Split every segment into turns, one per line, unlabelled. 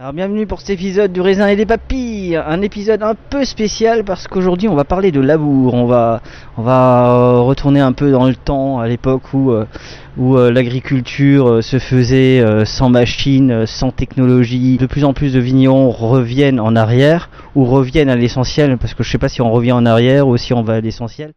Alors bienvenue pour cet épisode du raisin et des papilles, un épisode un peu spécial parce qu'aujourd'hui on va parler de labour, on va euh, retourner un peu dans le temps à l'époque où euh, euh, l'agriculture se faisait sans machine, sans technologie. De plus en plus de vignerons reviennent en arrière ou reviennent à l'essentiel parce que je sais pas si on revient en arrière ou si on va à l'essentiel.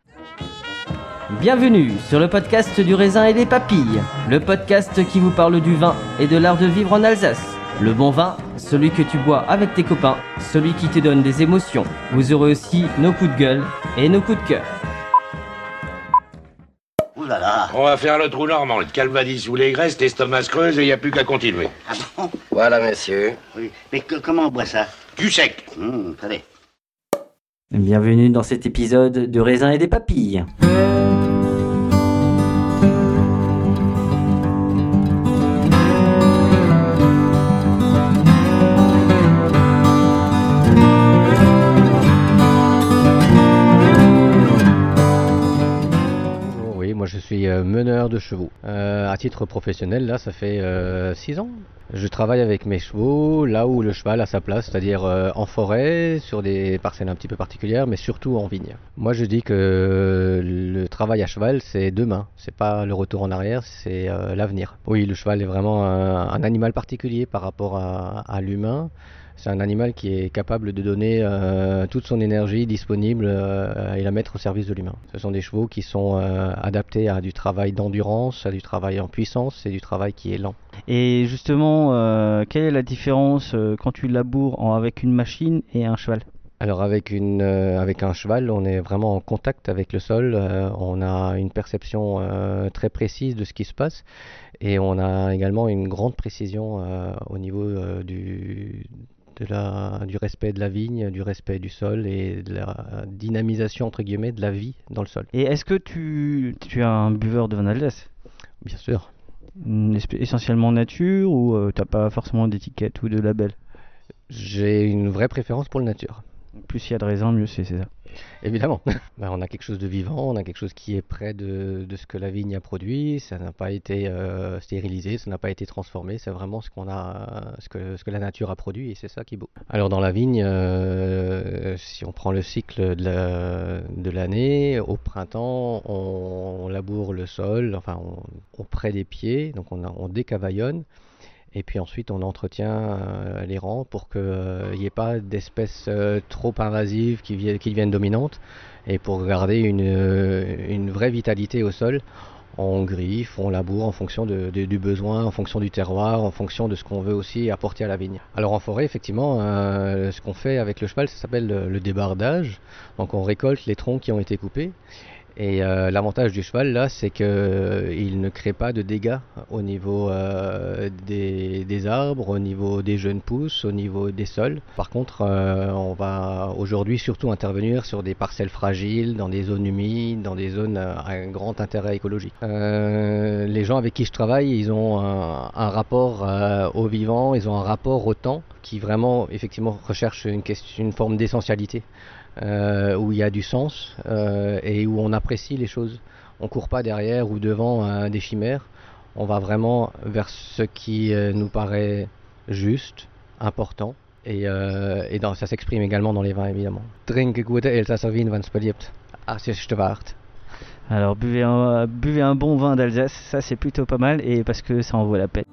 Bienvenue sur le podcast du raisin et des papilles, le podcast qui vous parle du vin et de l'art de vivre en Alsace. Le bon vin, celui que tu bois avec tes copains, celui qui te donne des émotions. Vous aurez aussi nos coups de gueule et nos coups de cœur.
Ouh là là.
On va faire le trou normand, le calvadis ou les graisses, l'estomac se creuse et il n'y a plus qu'à continuer.
Ah bon?
Voilà, monsieur.
Oui. Mais que- comment on boit ça?
Du sec.
Hum, Attendez.
Bienvenue dans cet épisode de raisin et des papilles.
Moi je suis euh, meneur de chevaux. Euh, à titre professionnel, là, ça fait 6 ans. Je travaille avec mes chevaux là où le cheval a sa place, c'est-à-dire euh, en forêt, sur des parcelles un petit peu particulières, mais surtout en vigne. Moi je dis que le travail à cheval, c'est demain, c'est pas le retour en arrière, c'est euh, l'avenir. Oui, le cheval est vraiment un, animal particulier par rapport à l'humain. C'est un animal qui est capable de donner euh, toute son énergie disponible euh, et la mettre au service de l'humain. Ce sont des chevaux qui sont euh, adaptés à du travail d'endurance, à du travail en puissance et du travail qui est lent.
Et justement, quelle est la différence quand tu laboures en- avec une machine et un cheval?
Alors avec, une, euh, avec un cheval, on est vraiment en contact avec le sol, euh, on a une perception euh, très précise de ce qui se passe et on a également une grande précision au niveau du, de la, du respect de la vigne, du respect du sol et de la dynamisation entre guillemets de la vie dans le sol.
Et est-ce que tu, tu es un buveur de vin d'Alsace?
Bien sûr.
Esp- Essentiellement nature ou euh, t'as pas forcément d'étiquette ou de label?
J'ai une vraie préférence pour le nature.
Plus il y a de raisin, mieux c'est c'est ça?
Évidemment. Ben, on a quelque chose de vivant, on a quelque chose qui est près de, ce que la vigne a produit. Ça n'a pas été euh, stérilisé, ça n'a pas été transformé. C'est vraiment ce qu'on a, ce que, la nature a produit et c'est ça qui est beau. Alors dans la vigne, euh, si on prend le cycle de la- de l'année, au printemps, on, on laboure le sol, enfin on, on des pieds, donc on, on décavaillonne. Et puis ensuite, on entretient euh, les rangs pour qu'il n'y ait pas d'espèces euh, trop invasives qui, qui deviennent dominantes. Et pour garder une, euh, vraie vitalité au sol, on griffe, on laboure en fonction du besoin, en fonction du terroir, en fonction de ce qu'on veut aussi apporter à la vigne. Alors en forêt, effectivement, euh, ce qu'on fait avec le cheval, ça s'appelle le, le débardage. Donc on récolte les troncs qui ont été coupés. Et euh, l'avantage du cheval là, c'est qu'il ne crée pas de dégâts au niveau euh, des, arbres, au niveau des jeunes pousses, au niveau des sols. Par contre, euh, on va aujourd'hui surtout intervenir sur des parcelles fragiles, dans des zones humides, dans des zones à un grand intérêt écologique. Euh, les gens avec qui je travaille, ils ont un, rapport euh, au vivant, ils ont un rapport au temps qui vraiment, effectivement, recherche une, question, une forme d'essentialité, euh, où il y a du sens euh, et où on apprécie les choses. On court pas derrière ou devant euh, des chimères. On va vraiment vers ce qui euh, nous paraît juste, important. Et, euh, et dans, ça s'exprime également dans les vins, évidemment. Drinke gute Elsasser Wien, wenn's beliebt. Ah, wart.
Alors buvez un, buvez un bon vin d'Alsace, ça c'est plutôt pas mal et parce que ça en vaut la peine.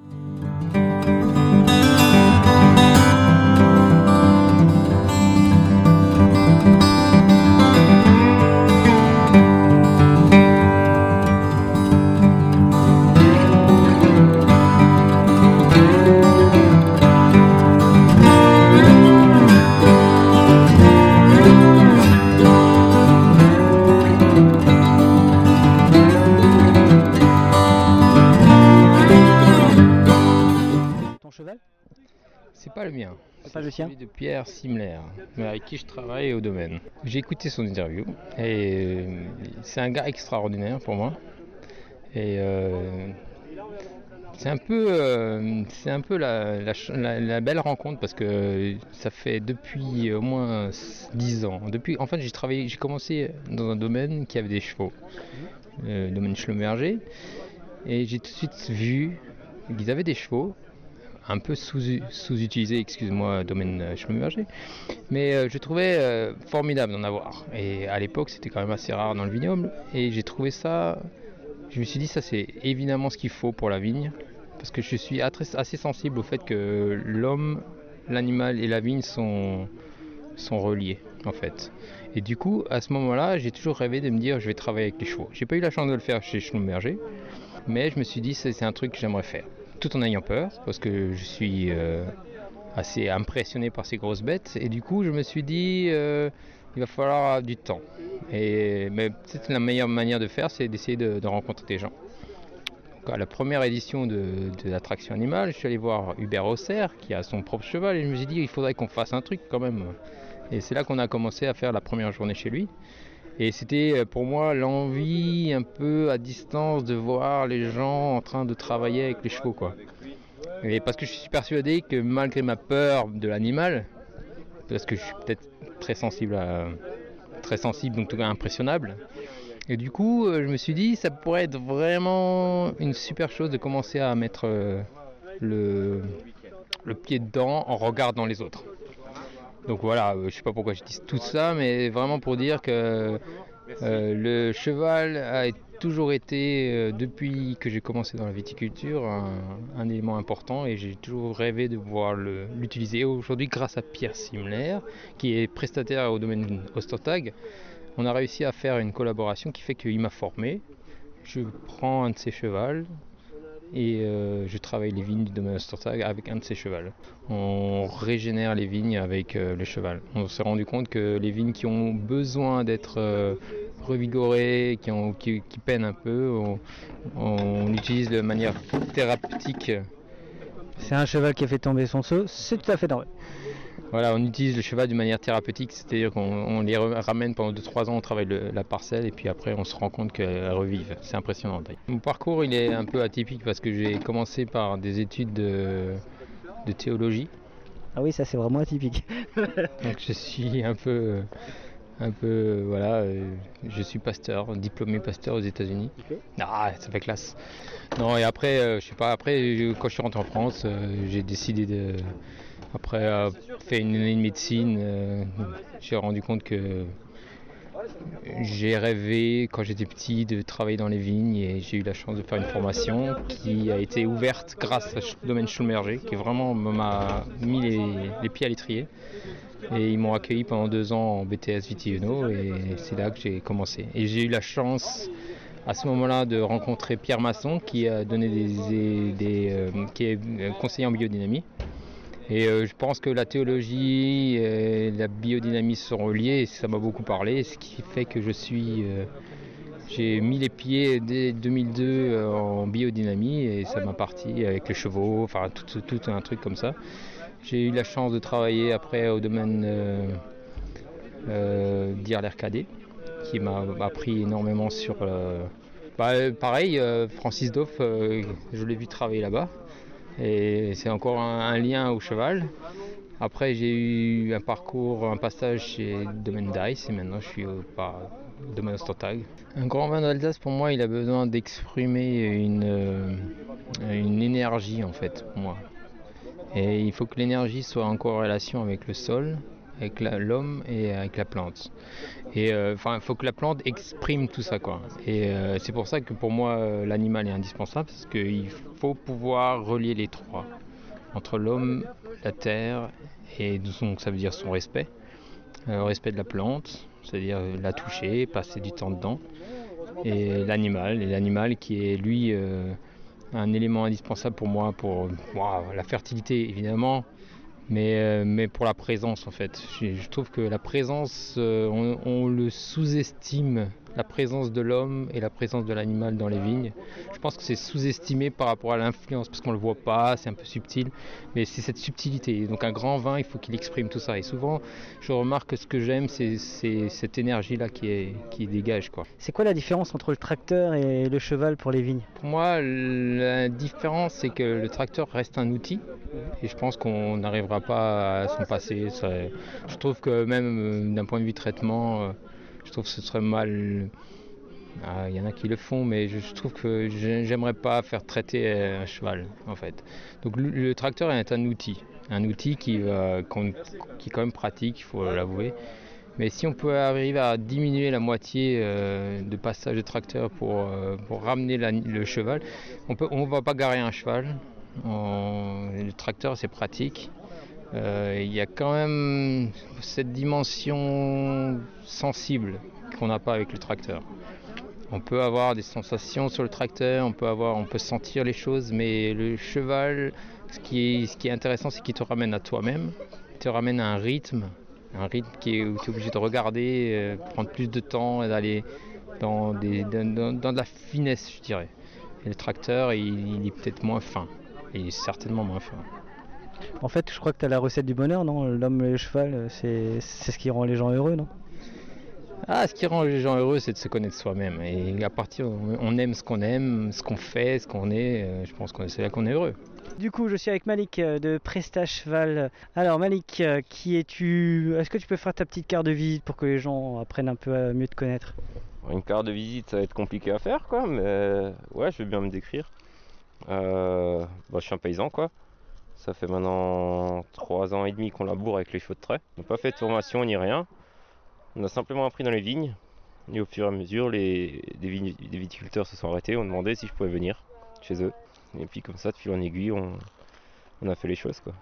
De Pierre Simler, avec qui je travaille au domaine. J'ai écouté son interview et euh, c'est un gars extraordinaire pour moi. Et euh, c'est un peu, euh, c'est un peu la belle rencontre parce que ça fait depuis au moins 10 ans. Depuis, en fait, j'ai travaillé, j'ai commencé dans un domaine qui avait des chevaux, le domaine Schlumberger, et j'ai tout de suite vu qu'ils avaient des chevaux un peu sous- sous-utilisé, excuse-moi, domaine euh, Schlumberger, mais euh, je trouvais euh, formidable d'en avoir. Et à l'époque, c'était quand même assez rare dans le vignoble, et j'ai trouvé ça, je me suis dit, ça c'est évidemment ce qu'il faut pour la vigne, parce que je suis assez sensible au fait que l'homme, l'animal et la vigne sont, sont reliés, en fait. Et du coup, à ce moment-là, j'ai toujours rêvé de me dire, je vais travailler avec les chevaux. J'ai pas eu la chance de le faire chez Schlumberger, mais je me suis dit, c'est un truc que j'aimerais faire tout en ayant peur, parce que je suis euh, assez impressionné par ces grosses bêtes. Et du coup, je me suis dit, euh, il va falloir du temps. Et, mais peut-être la meilleure manière de faire, c'est d'essayer de, rencontrer des gens. Donc, à la première édition de, l'attraction animale, je suis allé voir Hubert Osser, qui a son propre cheval, et je me suis dit, il faudrait qu'on fasse un truc quand même. Et c'est là qu'on a commencé à faire la première journée chez lui. Et c'était euh, pour moi l'envie un peu à distance de voir les gens en train de travailler avec les chevaux quoi. Et parce que je suis persuadé que malgré ma peur de l'animal, parce que je suis peut-être très sensible à très sensible donc tout cas impressionnable. Et du coup, euh, je me suis dit ça pourrait être vraiment une super chose de commencer à mettre euh, le le pied dedans en regardant les autres. Donc voilà, euh, je sais pas pourquoi je dis tout ça, mais vraiment pour dire que euh, le cheval a toujours été, euh, depuis que j'ai commencé dans la viticulture, un, élément important et j'ai toujours rêvé de pouvoir l'utiliser. Aujourd'hui, grâce à Pierre Simler, qui est prestataire au domaine Ostertag, on a réussi à faire une collaboration qui fait qu'il m'a formé. Je prends un de ses chevals et euh, je travaille les vignes du domaine Ostertag avec un de ses chevals. On régénère les vignes avec euh, le cheval. On s'est rendu compte que les vignes qui ont besoin d'être euh, revigorées, qui peinent un peu, on, on utilise de manière thérapeutique.
C'est un cheval qui a fait tomber son seau, c'est tout à fait normal.
Voilà, on utilise le cheval d'une manière thérapeutique, c'est-à-dire qu'on on les ramène pendant 2-3 ans, on travaille le- la parcelle et puis après on se rend compte qu'elle revive. C'est impressionnant. Mon parcours il est un peu atypique parce que j'ai commencé par des études de, de théologie.
Ah oui, ça c'est vraiment atypique.
Donc je suis un peu, un peu, voilà, euh, je suis pasteur, diplômé pasteur aux États-Unis. Ah, ça fait classe. Non et après, euh, je sais pas, après je- quand je suis rentré en France, euh, j'ai décidé de, après avoir fait une année de médecine, euh, j'ai rendu compte que j'ai rêvé quand j'étais petit de travailler dans les vignes et j'ai eu la chance de faire une formation qui a été ouverte grâce au domaine Schlumberger qui vraiment m'a mis les, pieds à l'étrier. Et ils m'ont accueilli pendant deux ans en BTS Vitivino et c'est là que j'ai commencé. Et j'ai eu la chance à ce moment-là de rencontrer Pierre Masson qui a donné des, euh, qui est euh, conseiller en biodynamie. Et euh, je pense que la théologie et la biodynamie sont reliées ça m'a beaucoup parlé, ce qui fait que je suis euh, J'ai mis les pieds dès 2002 euh, en biodynamie et ça m'a parti avec les chevaux, enfin tout, un truc comme ça. J'ai eu la chance de travailler après au domaine euh, euh, d'IRLRKD qui m'a appris énormément sur... bah, pareil, Francis Doff, je l'ai vu travailler là-bas et c'est encore un, lien au cheval. Après, j'ai eu un parcours, un passage chez Domaine Dice et maintenant je suis au, Domaine Ostertag. Un grand vin d'Alsace, pour moi, il a besoin d'exprimer une, euh, une énergie en fait, pour moi. Et il faut que l'énergie soit en corrélation avec le sol, avec l'homme et avec la plante. Et euh, enfin, il faut que la plante exprime tout ça, quoi. Et euh, c'est pour ça que pour moi, euh, l'animal est indispensable, parce qu'il faut pouvoir relier les trois entre l'homme, la terre, et donc ça veut dire son respect, Euh, respect de la plante, c'est-à-dire la toucher, passer du temps dedans, et l'animal, et l'animal qui est lui un élément indispensable pour moi, pour la fertilité évidemment, mais, euh, mais pour la présence en fait. Je, trouve que la présence, euh, on le sous-estime, la présence de l'homme et la présence de l'animal dans les vignes. Je pense que c'est sous-estimé par rapport à l'influence, parce qu'on le voit pas, c'est un peu subtil, mais c'est cette subtilité. Donc un grand vin, il faut qu'il exprime tout ça. Et souvent, je remarque que ce que j'aime, c'est cette énergie-là qui, est, qui dégage.
C'est quoi la différence entre le tracteur et le cheval pour les vignes?
Pour moi, la différence, c'est que le tracteur reste un outil. Et je pense qu'on n'arrivera pas à s'en passer. Je trouve que même euh, d'un point de vue traitement, euh, je trouve que ce serait mal. Ah, Il y en a qui le font, mais je, trouve que j'ai- j'aimerais pas faire traiter un cheval, en fait. Donc le, tracteur est un outil, un outil qui, est quand même pratique, il faut l'avouer. Mais si on peut arriver à diminuer la moitié euh, de passage de tracteur pour, euh, ramener le cheval, on ne va pas garer un cheval. Le tracteur c'est pratique. Euh, Il y a quand même cette dimension sensible qu'on n'a pas avec le tracteur. On peut avoir des sensations sur le tracteur, on peut, avoir, on peut sentir les choses, mais le cheval, ce qui est, intéressant, c'est qu'il te ramène à toi-même, il te ramène à un rythme, un rythme où tu es obligé de regarder, euh, prendre plus de temps et d'aller dans, de la finesse, je dirais. Et le tracteur, il est peut-être moins fin, il est certainement moins fin.
En fait, je crois que tu as la recette du bonheur, non? L'homme et le cheval, euh, c'est c'est ce qui rend les gens heureux, non?
Ah, ce qui rend les gens heureux, c'est de se connaître soi-même. Et à partir, on on aime ce qu'on aime, ce qu'on fait, ce qu'on est. euh, Je pense que c'est là qu'on est heureux.
Du coup, je suis avec Malik euh, de Presta Cheval. Alors, Malik, qui es-tu? Est-ce que tu peux faire ta petite carte de visite pour que les gens apprennent un peu à mieux te connaître?
Une carte de visite, ça va être compliqué à faire, quoi, mais ouais, je vais bien me décrire. Euh, bah, je suis un paysan, quoi. Ça fait maintenant 3 ans et demi qu'on laboure avec les chevaux de trait. On n'a pas fait de formation ni rien. On a simplement appris dans les vignes. Et au fur et à mesure, les, des, vignes- des viticulteurs se sont arrêtés, ont demandé si je pouvais venir chez eux. Et puis comme ça, de fil en aiguille, on, on a fait les choses, quoi.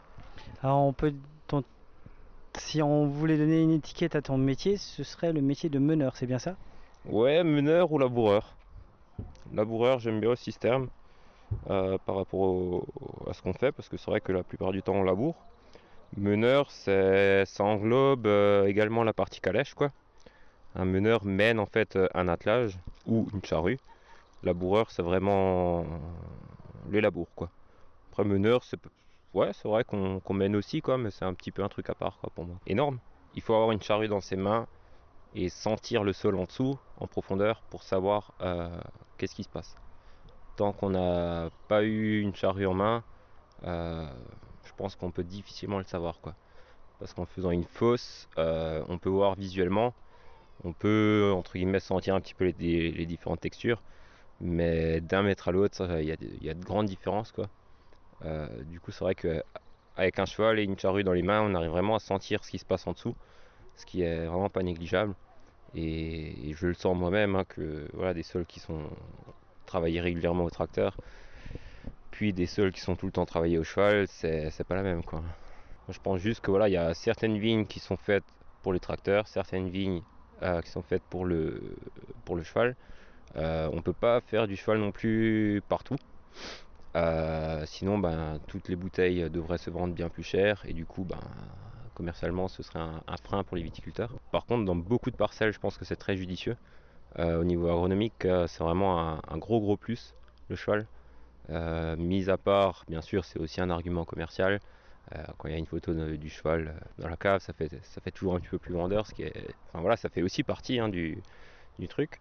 Alors, on peut. ton- Si on voulait donner une étiquette à ton métier, ce serait le métier de meneur, c'est bien ça?
Ouais, meneur ou laboureur. Laboureur, j'aime bien aussi ce terme euh, par rapport à ce qu'on fait, parce que c'est vrai que la plupart du temps on laboure. Meneur, ça englobe euh, également la partie calèche, quoi. Un meneur mène en fait un attelage ou une charrue. Laboureur, c'est vraiment les labours, quoi. Après, meneur, c'est ouais, vrai qu'on qu'on mène aussi, quoi, mais c'est un petit peu un truc à part, quoi, pour moi. Énorme. Il faut avoir une charrue dans ses mains et sentir le sol en dessous, en profondeur, pour savoir euh, qu'est-ce qui se passe. Qu'on n'a pas eu une charrue en main, euh, je pense qu'on peut difficilement le savoir. Quoi. Parce qu'en faisant une fosse, euh, on peut voir visuellement, on peut entre guillemets sentir un petit peu les, différentes textures, mais d'un mètre à l'autre, il y, y a de grandes différences. Quoi. Euh, du coup, c'est vrai qu'avec un cheval et une charrue dans les mains, on arrive vraiment à sentir ce qui se passe en dessous ce qui est vraiment pas négligeable. Et, et je le sens moi-même hein, que voilà, des sols qui sont travaillés régulièrement au tracteur, puis des sols qui sont tout le temps travaillés au cheval, c'est pas la même quoi. Je pense juste que voilà, il y a certaines vignes qui sont faites pour les tracteurs, certaines vignes euh, qui sont faites pour le pour le cheval. Euh, on peut pas faire du cheval non plus partout. Euh, sinon, ben, toutes les bouteilles devraient se vendre bien plus cher et du coup, ben, commercialement, ce serait un, frein pour les viticulteurs. Par contre, dans beaucoup de parcelles, je pense que c'est très judicieux au niveau agronomique, euh, c'est vraiment un, un gros gros plus, le cheval. Euh, mis à part, bien sûr, c'est aussi un argument commercial. Euh, quand il y a une photo de- du cheval euh, dans la cave, ça fait, ça fait toujours un petit peu plus vendeur. Ce qui est, enfin voilà, ça fait aussi partie hein, du, du truc.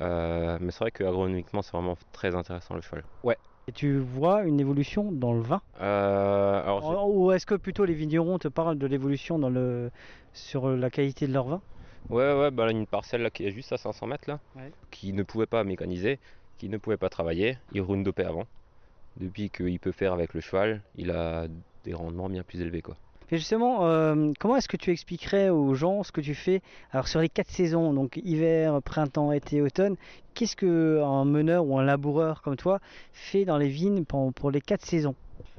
Euh, mais c'est vrai que agronomiquement, c'est vraiment très intéressant le cheval. Ouais.
Et tu vois une évolution dans le vin?
Euh, alors,
Ou est-ce que plutôt les vignerons te parlent de l'évolution dans le... sur la qualité de leur vin?
Ouais, ouais, bah là, une parcelle là, qui est juste à 500 mètres là,
Ouais.
qui ne pouvait pas mécaniser, qui ne pouvait pas travailler. Il roundopait avant. Depuis qu'il peut faire avec le cheval, il a des rendements bien plus élevés quoi.
Et justement, euh, comment est-ce que tu expliquerais aux gens ce que tu fais Alors sur les quatre saisons, donc hiver, printemps, été, automne, qu'est-ce que un meneur ou un laboureur comme toi fait dans les vignes pour, pour les quatre saisons?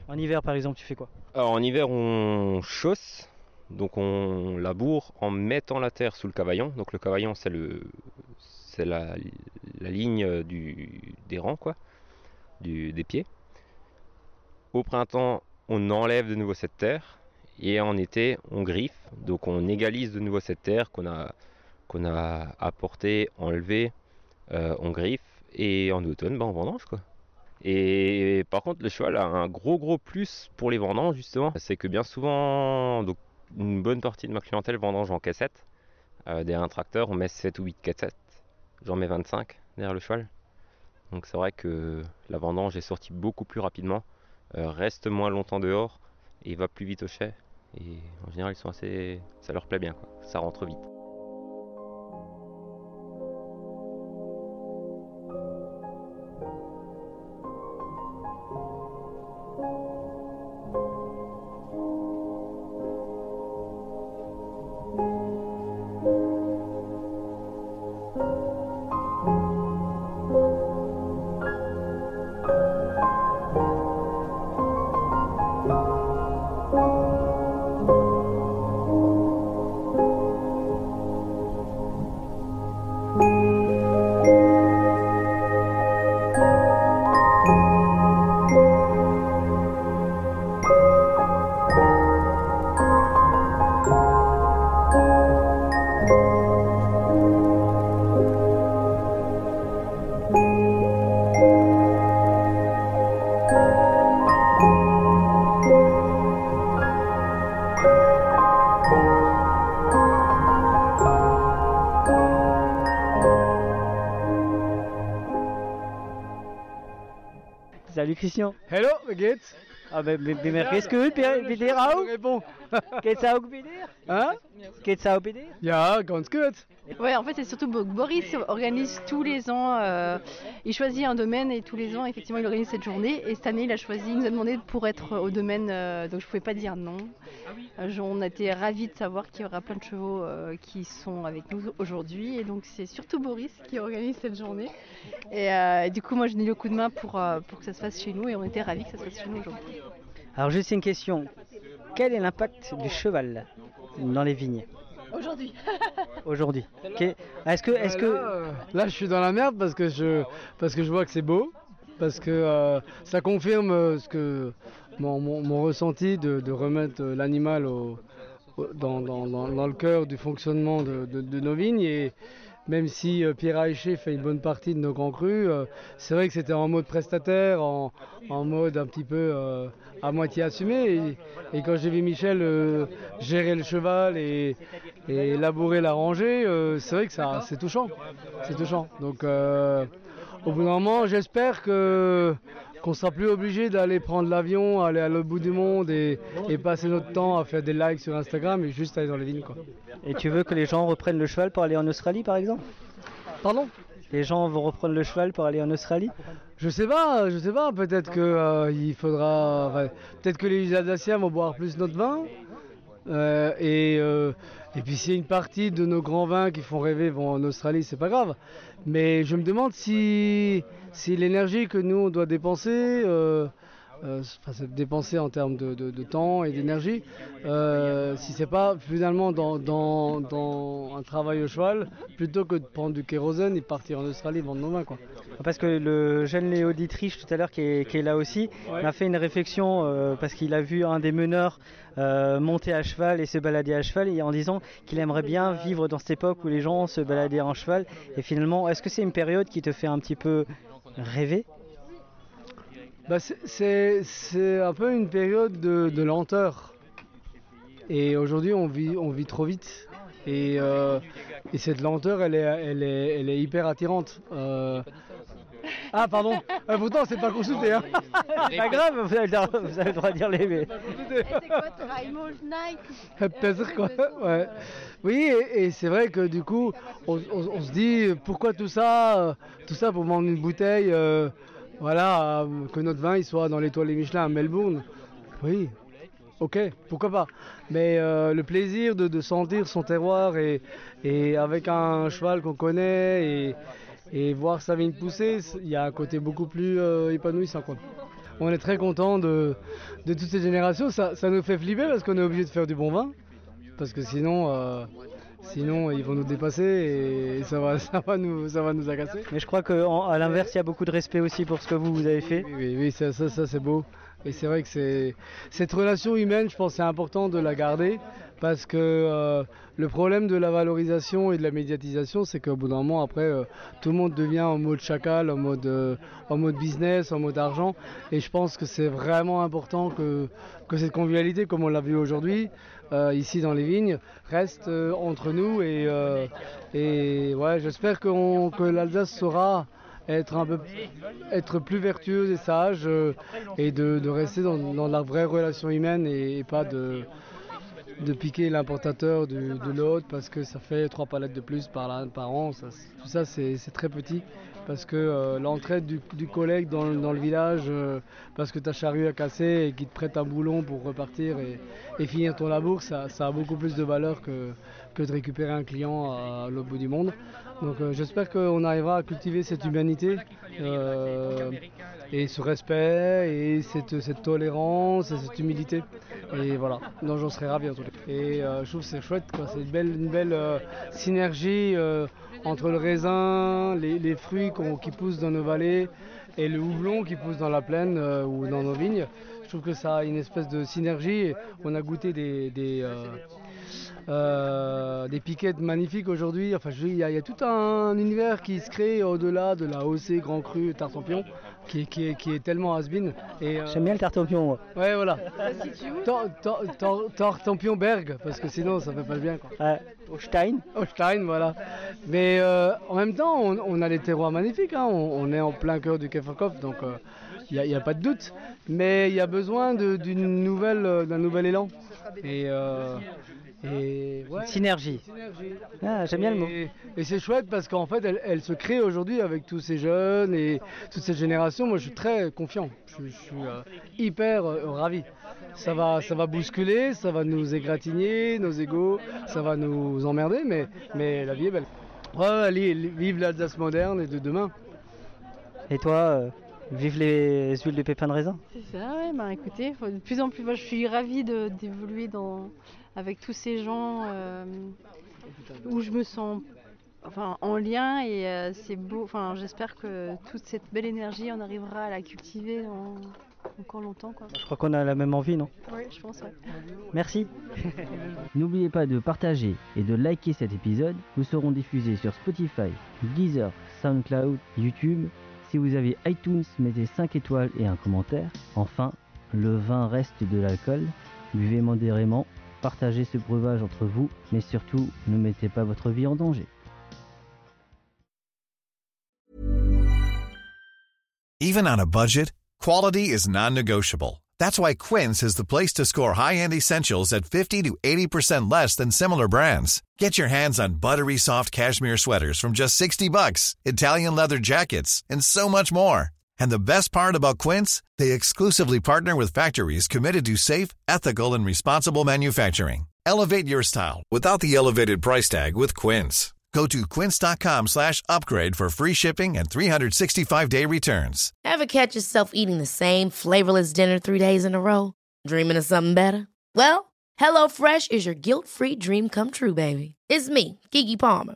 En hiver par exemple, tu fais quoi?
Alors en hiver, on chausse, donc on laboure en mettant la terre sous le cavaillon. Donc le cavaillon, c'est le, c'est la, ligne du, des rangs quoi, des pieds. Au printemps, on enlève de nouveau cette terre et en été, on griffe. Donc on égalise de nouveau cette terre qu'on a, qu'on a apportée, enlevée, euh, on griffe et en automne, ben, on vendange quoi. Et par contre, le cheval a un gros gros plus pour les vendanges justement, c'est que bien souvent, donc une bonne partie de ma clientèle vendange en cassette. Euh, derrière un tracteur, on met 7 ou 8 cassettes. J'en mets 25 derrière le cheval. Donc c'est vrai que la vendange est sortie beaucoup plus rapidement, euh, reste moins longtemps dehors et va plus vite au chai. Et en général, ils sont assez, ça leur plaît bien, quoi. ça rentre vite.
Salut Christian.
Hallo, wie geht's?
Ah, ben, ben, ben, geht's gut bei, bei dir auch?
Réponds.
Geht's auch bei dir?
Ja, ganz gut.
Ouais, en fait, c'est surtout Bo- Boris organise tous les ans, euh, il choisit un domaine et tous les ans, effectivement, il organise cette journée. Et cette année, il a choisi, il nous a demandé pour être au domaine, euh, donc je pouvais pas dire non. Euh, on a été ravis de savoir qu'il y aura plein de chevaux euh, qui sont avec nous aujourd'hui. Et donc, c'est surtout Boris qui organise cette journée. Et, euh, et du coup, moi, je donné le coup de main pour, euh, pour que ça se fasse chez nous et on était ravis que ça se fasse chez nous aujourd'hui.
Alors juste une question. Quel est l'impact du cheval? Dans les vignes
Aujourd'hui.
aujourd'hui Ok. Est-ce que, est-ce que,
Là, là, je suis dans la merde parce que je, parce que je vois que c'est beau, parce que euh, ça confirme euh, ce que mon, mon- mon ressenti de, de remettre euh, l'animal au- au- dans, dans- dans- dans le cœur du fonctionnement de, de- de nos vignes. Et même si euh, Pierre Aïché fait une bonne partie de nos grands crus, euh, c'est vrai que c'était en mode prestataire, en, mode un petit peu euh, à moitié assumé. Et, quand j'ai vu Michel gérer le cheval et, et labourer la rangée, c'est vrai que ça, c'est touchant. C'est touchant. Donc, au bout d'un moment, j'espère que qu'on sera plus obligé d'aller prendre l'avion, aller à l'autre bout du monde et, et passer notre temps à faire des likes sur Instagram et juste aller dans les vignes. Quoi.
et tu veux que les gens reprennent le cheval pour aller en Australie par exemple?
Pardon?
Les gens vont reprendre le cheval pour aller en Australie?
Je sais pas, je sais pas. Peut-être que euh, il faudra, enfin, peut-être que les Alsaciens vont boire plus notre vin. Euh, et, euh, et puis s'il y a une partie de nos grands vins qui font rêver vont en Australie, c'est pas grave. Mais je me demande si, si l'énergie que nous on doit dépenser, euh, euh, dépenser en termes de, de- de temps et d'énergie, euh, si c'est pas finalement dans, dans- dans un travail au cheval, plutôt que de prendre du kérosène et partir en Australie vendre nos vins. Quoi.
Parce que le jeune Léo Dietrich tout à l'heure qui est, qui est là aussi
Ouais.
m'a fait une réflexion euh, parce qu'il a vu un des meneurs euh, monter à cheval et se balader à cheval et en disant qu'il aimerait bien vivre dans cette époque où les gens se baladaient en cheval et finalement est-ce que c'est une période qui te fait un petit peu rêver?
Bah, c'est- c'est c'est un peu une période de, de lenteur. Et aujourd'hui, on vit, on vit trop vite. Et, euh, et cette lenteur, elle est, elle est, elle est hyper attirante. Euh, Ah, pardon. Ah, pourtant, c'est pas consulté. Hein.
C'est pas grave, vous avez, le droit- vous avez le droit de dire les mais-
Peut-être quoi. Ouais. Oui, et, et c'est vrai que du coup, on, on- on se dit pourquoi tout ça, euh, tout ça pour vendre une bouteille, euh, voilà, euh, que notre vin il soit dans l'étoile des Michelin à Melbourne. Oui, ok, pourquoi pas. Mais euh, le plaisir de, sentir son terroir et, avec un cheval qu'on connaît et, voir sa vigne pousser, il y a un côté beaucoup plus euh, épanouissant. Quoi. On est très content de, toutes ces générations. Ça, ça nous fait flipper parce qu'on est obligé de faire du bon vin. Parce que sinon, sinon ils vont nous dépasser et ça va, ça va, nous, ça va nous agacer.
Mais je crois qu'à l'inverse, il y a beaucoup de respect aussi pour ce que vous, vous avez fait.
Oui, oui, oui, ça, ça, ça, c'est beau. Et c'est vrai que c'est cette relation humaine, je pense, c'est important de la garder parce que euh, le problème de la valorisation et de la médiatisation, c'est qu'au bout d'un moment, après, euh, tout le monde devient en mode chacal, en mode, euh, en mode business, en mode argent. Et je pense que c'est vraiment important que, que cette convivialité, comme on l'a vu aujourd'hui, euh, ici dans les vignes, reste euh, entre nous. Et, euh, ouais, j'espère que l'Alsace saura être un peu être plus vertueuse et sage et de, rester dans, la vraie relation humaine et, pas de de piquer l'importateur de l'autre parce que ça fait trois palettes de plus par, an. Tout ça, c'est très petit. Parce que euh, l'entraide du, collègue dans, le- village, euh, parce que ta charrue a cassé et qu'il te prête un boulon pour repartir et, finir ton labour, ça, a beaucoup plus de valeur que, de récupérer un client à l'autre bout du monde. Donc euh, j'espère qu'on arrivera à cultiver cette humanité euh, et ce respect et cette, tolérance et cette humilité. Et voilà, donc j'en serais ravi en tout cas. Et je trouve que c'est chouette, c'est une belle, synergie entre le raisin, les, fruits qui poussent dans nos vallées et le houblon qui pousse dans la plaine euh, ou dans nos vignes. Je trouve que ça a une espèce de synergie. On a goûté des, des, euh, euh, des piquettes magnifiques aujourd'hui. Enfin, je il y, a- il y a tout un univers qui se crée au-delà de la OC Grand Cru Tartampion, qui, est- qui, est, qui est tellement has-been. Et, euh,
J'aime bien le tartampion, moi.
Ouais, voilà. Tartampion Berg, parce que sinon ça fait pas bien. Quoi.
Ouais. Au Stein
Au Stein, voilà. Mais euh, en même temps, on, on a des terroirs magnifiques. hein. On, on est en plein cœur du Keferkopf, donc il n'y a, pas de doute. Mais il y a besoin de- d'une nouvelle, d'un nouvel élan. Et, euh, et ouais.
Synergie. Ah, j'aime bien le mot.
Et, c'est chouette parce qu'en fait, elle, elle se crée aujourd'hui avec tous ces jeunes et toute cette génération. Moi, je suis très confiant. Je, je suis euh, hyper euh, ravi. Ça va, ça va bousculer, ça va nous égratigner, nos égaux, ça va nous emmerder, mais, mais la vie est belle. Ouais, vive l'Alsace moderne et de demain.
Et toi, euh, vive les huiles de pépins de raisin
C'est ça, ouais, bah écoutez, faut- de plus en plus, moi je suis ravie d'évoluer dans, avec tous ces gens euh, où je me sens enfin, en lien et euh, c'est beau. Enfin, j'espère que toute cette belle énergie, on arrivera à la cultiver en- encore longtemps. Quoi.
Je crois qu'on a la même envie, non?
Oui, je pense, ouais.
Merci.
N'oubliez pas de partager et de liker cet épisode. Nous serons diffusés sur Spotify, Deezer, SoundCloud, YouTube. Si vous avez iTunes, mettez 5 étoiles et un commentaire. Enfin, le vin reste de l'alcool. Buvez modérément, partagez ce breuvage entre vous, mais surtout, ne mettez pas votre vie en danger.
Even on a budget, quality is non-negotiable. That's why Quince is the place to score high-end essentials at 50 to 80% less than similar brands. Get your hands on buttery soft cashmere sweaters from just 60 bucks, Italian leather jackets, and so much more. And the best part about Quince, they exclusively partner with factories committed to safe, ethical, and responsible manufacturing. Elevate your style without the elevated price tag with Quince. Go to quince.com slash upgrade for free shipping and 365-day returns.
Ever catch yourself eating the same flavorless dinner three days in a row? Dreaming of something better? Well, HelloFresh is your guilt-free dream come true, baby. It's me, Kiki Palmer.